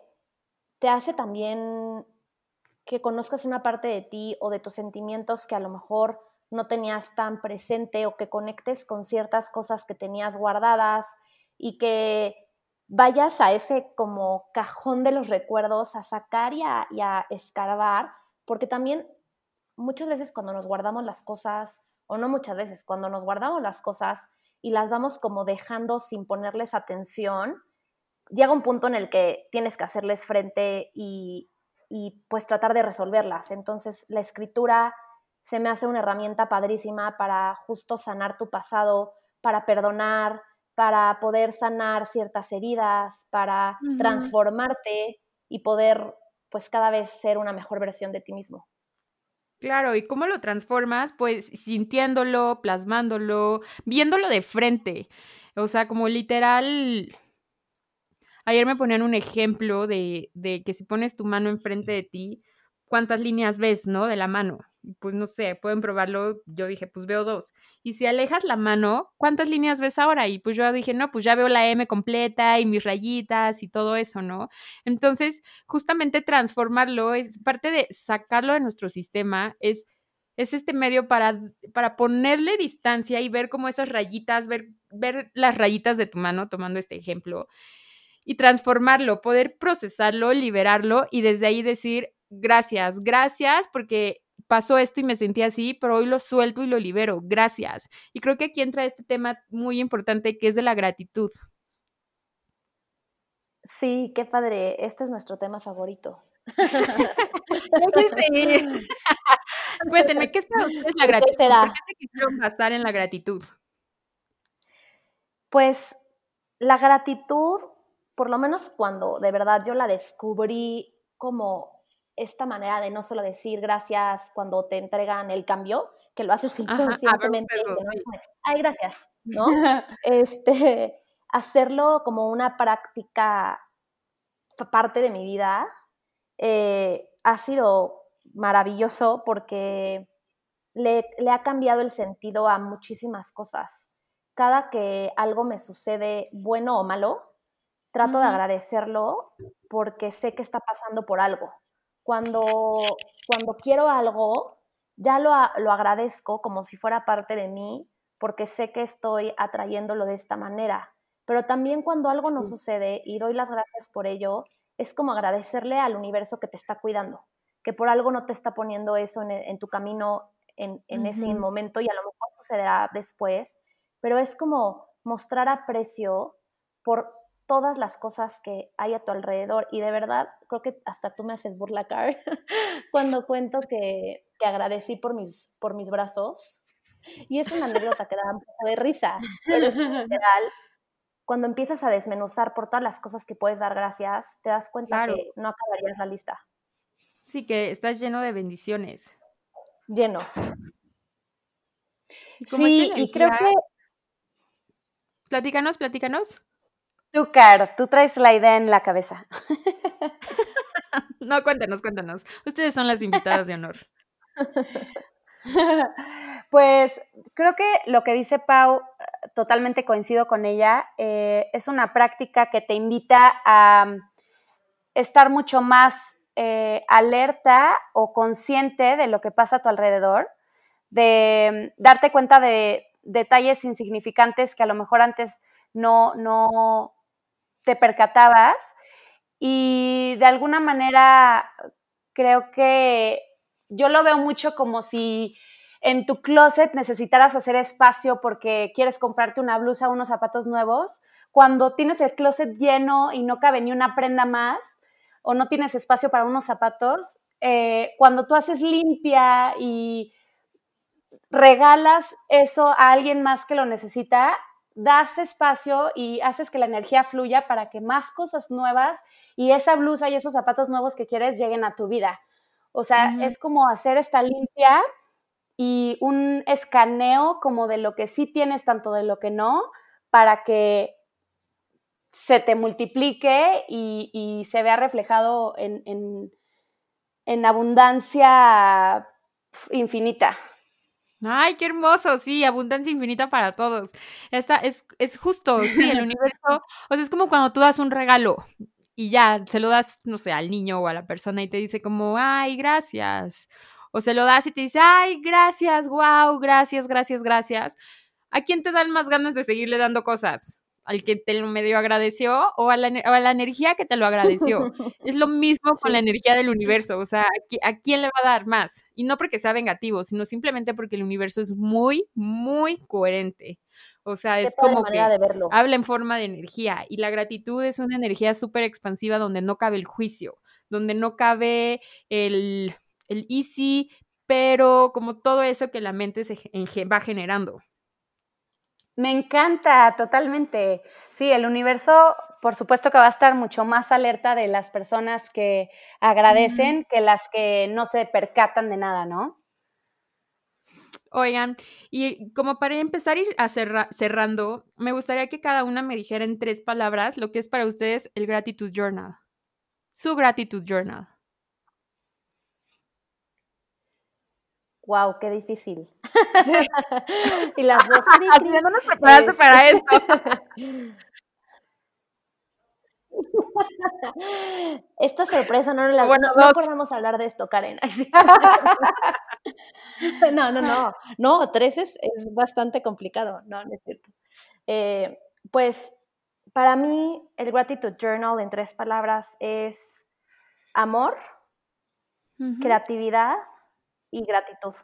te hace también que conozcas una parte de ti o de tus sentimientos que a lo mejor no tenías tan presente o que conectes con ciertas cosas que tenías guardadas y que vayas a ese como cajón de los recuerdos a sacar y a, y a escarbar, porque también muchas veces cuando nos guardamos las cosas, o no muchas veces, cuando nos guardamos las cosas y las vamos como dejando sin ponerles atención, llega un punto en el que tienes que hacerles frente y, y pues tratar de resolverlas. Entonces la escritura se me hace una herramienta padrísima para justo sanar tu pasado, para perdonar, para poder sanar ciertas heridas, para transformarte y poder pues cada vez ser una mejor versión de ti mismo. Claro, ¿y cómo lo transformas? Pues sintiéndolo, plasmándolo, viéndolo de frente. O sea, como literal. Ayer me ponían un ejemplo de, de que si pones tu mano enfrente de ti, ¿cuántas líneas ves, no? De la mano pues no sé, pueden probarlo, yo dije, pues veo dos. Y si alejas la mano, ¿cuántas líneas ves ahora? Y pues yo dije, no, pues ya veo la M completa y mis rayitas y todo eso, ¿no? Entonces, justamente transformarlo es parte de sacarlo de nuestro sistema, es, es este medio para, para ponerle distancia y ver como esas rayitas, ver, ver las rayitas de tu mano, tomando este ejemplo, y transformarlo, poder procesarlo, liberarlo y desde ahí decir, gracias, gracias porque pasó esto y me sentí así, pero hoy lo suelto y lo libero. Gracias. Y creo que aquí entra este tema muy importante que es de la gratitud. Sí, qué padre. Este es nuestro tema favorito. sí. *laughs* Cuéntenme, ¿qué es para ustedes la gratitud? ¿Por qué se quisieron basar en la gratitud? Pues la gratitud, por lo menos cuando de verdad yo la descubrí como esta manera de no solo decir gracias cuando te entregan el cambio, que lo haces inconscientemente, ay, gracias, ¿no? *laughs* este, hacerlo como una práctica parte de mi vida eh, ha sido maravilloso porque le, ha cambiado el sentido a muchísimas cosas. Cada que algo me sucede, bueno o malo, trato de agradecerlo porque sé que está pasando por algo cuando, cuando quiero algo, ya lo, lo agradezco como si fuera parte de mí, porque sé que estoy atrayéndolo de esta manera. Pero también cuando algo no sucede y doy las gracias por ello, es como agradecerle al universo que te está cuidando, que por algo no te está poniendo eso en, tu camino en, ese momento y a lo mejor sucederá después, pero es como mostrar aprecio por todas las cosas que hay a tu alrededor. Y de verdad, creo que hasta tú me haces burla, Car, *laughs* cuando cuento que, que, agradecí por mis, por mis brazos. Y es una anécdota que da un poco de risa, pero es *laughs* literal. Cuando empiezas a desmenuzar por todas las cosas que puedes dar gracias, te das cuenta que no acabarías la lista. Sí, que estás lleno de bendiciones. Lleno. sí, y creo que... Platícanos, platícanos. Tú, Car, tú traes la idea en la cabeza. *laughs* no, cuéntanos, cuéntanos. Ustedes son las invitadas de honor. *laughs* Pues creo que lo que dice Pau, totalmente coincido con ella, eh, es una práctica que te invita a estar mucho más eh, alerta o consciente de lo que pasa a tu alrededor, de darte cuenta de detalles insignificantes que a lo mejor antes no, no, te percatabas y de alguna manera creo que yo lo veo mucho como si en tu closet necesitaras hacer espacio porque quieres comprarte una blusa, unos zapatos nuevos, cuando tienes el closet lleno y no cabe ni una prenda más o no tienes espacio para unos zapatos, eh, cuando tú haces limpia y regalas eso a alguien más que lo necesita, das espacio y haces que la energía fluya para que más cosas nuevas y esa blusa y esos zapatos nuevos que quieres lleguen a tu vida. O sea, es como hacer esta limpia y un escaneo como de lo que sí tienes, tanto de lo que no, para que se te multiplique y, se vea reflejado en, en abundancia infinita. Ay, qué hermoso, sí, abundancia infinita para todos. Esta es, es justo, sí, el *laughs* universo, o sea, es como cuando tú das un regalo y ya se lo das, no sé, al niño o a la persona y te dice como, ay, gracias. O se lo das y te dice, ay, gracias, wow, gracias, gracias, gracias. ¿A quién te dan más ganas de seguirle dando cosas? Al que te lo medio agradeció o a la, la energía que te lo agradeció. *laughs* es lo mismo con la energía del universo, o sea, ¿a, quién le va a dar más? Y no porque sea vengativo, sino simplemente porque el universo es muy, muy coherente. O sea, es como que habla en forma de energía y la gratitud es una energía súper expansiva donde no cabe el juicio, donde no cabe el, el easy, pero como todo eso que la mente se va generando. Me encanta, totalmente. Sí, el universo, por supuesto que va a estar mucho más alerta de las personas que agradecen que las que no se percatan de nada, ¿no? Oigan, y como para empezar ir a cerrando, me gustaría que cada una me dijera en tres palabras lo que es para ustedes el Gratitude Journal. Su Gratitude Journal. Wow, qué difícil. *laughs* y las dos. no nos preparaste para esto. *laughs* Esta sorpresa no, la, bueno, no, podemos hablar de esto, Karen. *laughs* no, no, no. No, tres es, bastante complicado. No, no es cierto. Eh, pues para mí, el Gratitude Journal en tres palabras es amor, creatividad y gratitud.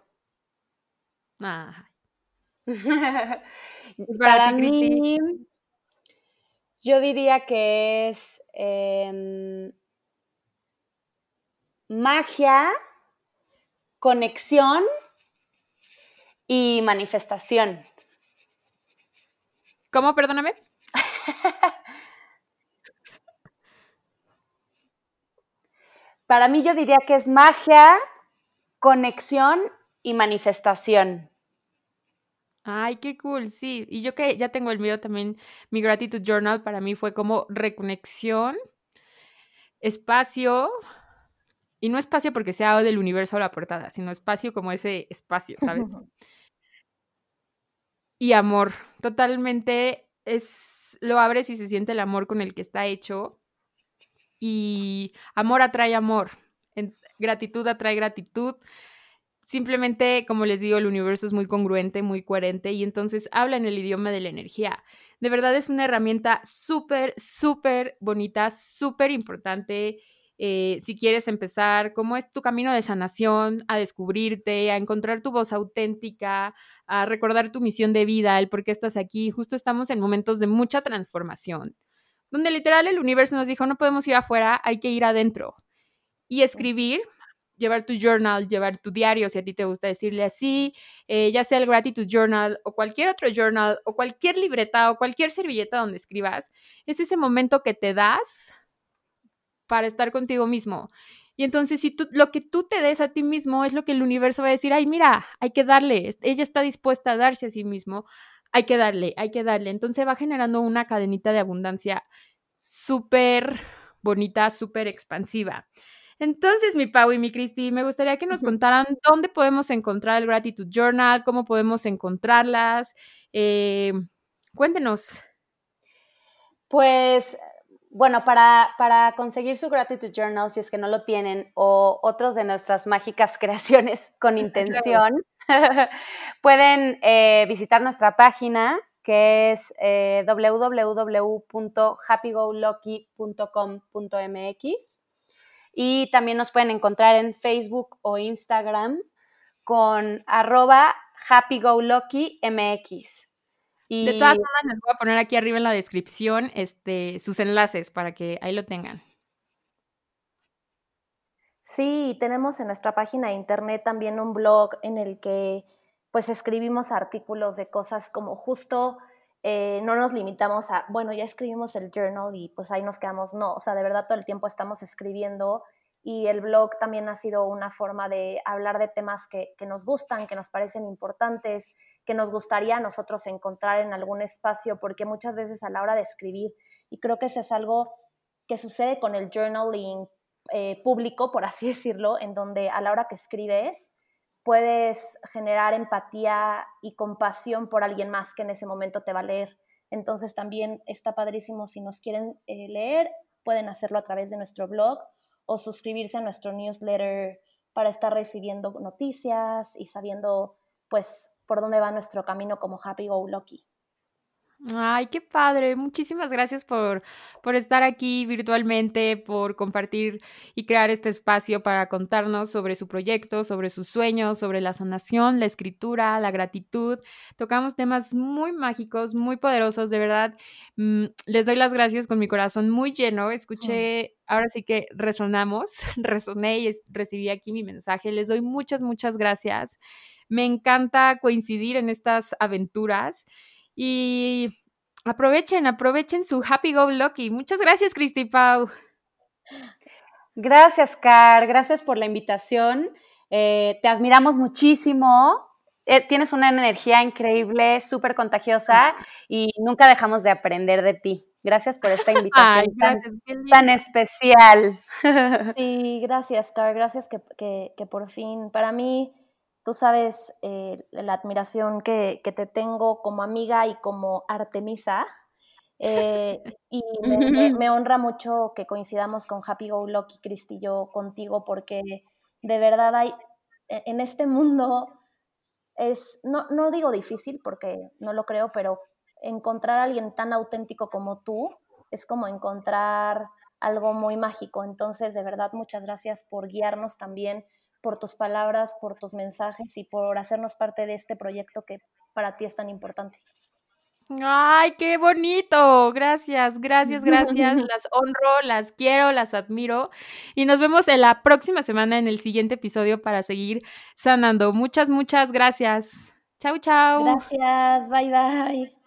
*laughs* *laughs* Para mí, yo diría que es magia, conexión y manifestación. ¿Cómo? Perdóname. Para mí yo diría que es magia, conexión y manifestación. Ay, qué cool, sí. Y yo que ya tengo el mío también, mi gratitude journal para mí fue como reconexión, espacio, y no espacio porque sea del universo a la portada, sino espacio como ese espacio, ¿sabes? *laughs* y amor, totalmente es, lo abres y se siente el amor con el que está hecho. Y amor atrae amor, gratitud atrae gratitud simplemente, como les digo, el universo es muy congruente, muy coherente y entonces habla en el idioma de la energía. De verdad es una herramienta súper, súper bonita, súper importante. Eh, si quieres empezar, cómo es tu camino de sanación, a descubrirte, a encontrar tu voz auténtica, a recordar tu misión de vida, el por qué estás aquí. Justo estamos en momentos de mucha transformación, donde literal el universo nos dijo, no podemos ir afuera, hay que ir adentro. Y escribir llevar tu journal, llevar tu diario, si a ti te gusta decirle así, eh, ya sea el gratitude journal o cualquier otro journal o cualquier libreta o cualquier servilleta donde escribas, es ese momento que te das para estar contigo mismo. Y entonces, si tú, lo que tú te des a ti mismo es lo que el universo va a decir, ay, mira, hay que darle, ella está dispuesta a darse a sí mismo, hay que darle, hay que darle. Entonces va generando una cadenita de abundancia súper bonita, súper expansiva. Entonces, mi Pau y mi Cristi, me gustaría que nos contaran dónde podemos encontrar el Gratitude Journal, cómo podemos encontrarlas. Eh, cuéntenos. Pues, bueno, para, para, conseguir su Gratitude Journal, si es que no lo tienen, o otros de nuestras mágicas *laughs* creaciones con *laughs* intención, *laughs* pueden eh, visitar nuestra página que es eh, www.happygolucky.com.mx y también nos pueden encontrar en Facebook o Instagram con arroba happygoluckymx. Y... De todas formas, les voy a poner aquí arriba en la descripción este, sus enlaces para que ahí lo tengan. Sí, tenemos en nuestra página de internet también un blog en el que pues escribimos artículos de cosas como justo eh, no nos limitamos a, bueno, ya escribimos el journal y pues ahí nos quedamos, no, o sea, de verdad todo el tiempo estamos escribiendo y el blog también ha sido una forma de hablar de temas que, que nos gustan, que nos parecen importantes, que nos gustaría a nosotros encontrar en algún espacio, porque muchas veces a la hora de escribir, y creo que eso es algo que sucede con el journaling eh, público, por así *laughs* decirlo, en donde a la hora que escribes puedes generar empatía y compasión por alguien más que en ese momento te va a leer. Entonces también está padrísimo si nos quieren eh, leer, pueden hacerlo a través de nuestro blog o suscribirse a nuestro newsletter para estar recibiendo noticias y sabiendo pues por dónde va nuestro camino como Happy Go Lucky. Ay, qué padre. Muchísimas gracias por, por estar aquí virtualmente, por compartir y crear este espacio para contarnos sobre su proyecto, sobre sus sueños, sobre la sanación, la escritura, la gratitud. Tocamos temas muy mágicos, muy poderosos, de verdad. Mm, les doy las gracias con mi corazón muy lleno. Escuché, ahora sí que resonamos, *laughs* resoné y recibí aquí mi mensaje. Les doy muchas, muchas gracias. Me encanta coincidir en estas aventuras y aprovechen, aprovechen su Happy Go Lucky. Muchas gracias, Cristi Pau. Gracias, Car. Gracias por la invitación. Eh, te admiramos muchísimo. Eh, tienes una energía increíble, súper contagiosa y nunca dejamos de aprender de ti. Gracias por esta *laughs* invitación tan, especial. *laughs* Sí, gracias, Car. Gracias que, que por fin, para mí, Tú sabes eh, la admiración que, te tengo como amiga y como Artemisa. Eh, *laughs* y me, honra mucho que coincidamos con Happy Go Lucky, Cristi y yo contigo, porque de verdad hay e, en este mundo es, no, no digo difícil porque no lo creo, pero encontrar a alguien tan auténtico como tú es como encontrar algo muy mágico. Entonces, de verdad, muchas gracias por guiarnos también por tus palabras, por tus mensajes y por hacernos parte de este proyecto que para ti es tan importante. Ay, qué bonito. Gracias, gracias, gracias. *laughs* Las honro, las quiero, las admiro. Y nos vemos en la próxima semana en el siguiente episodio para seguir sanando. Muchas, muchas gracias. Chau, chau. Gracias, bye, bye.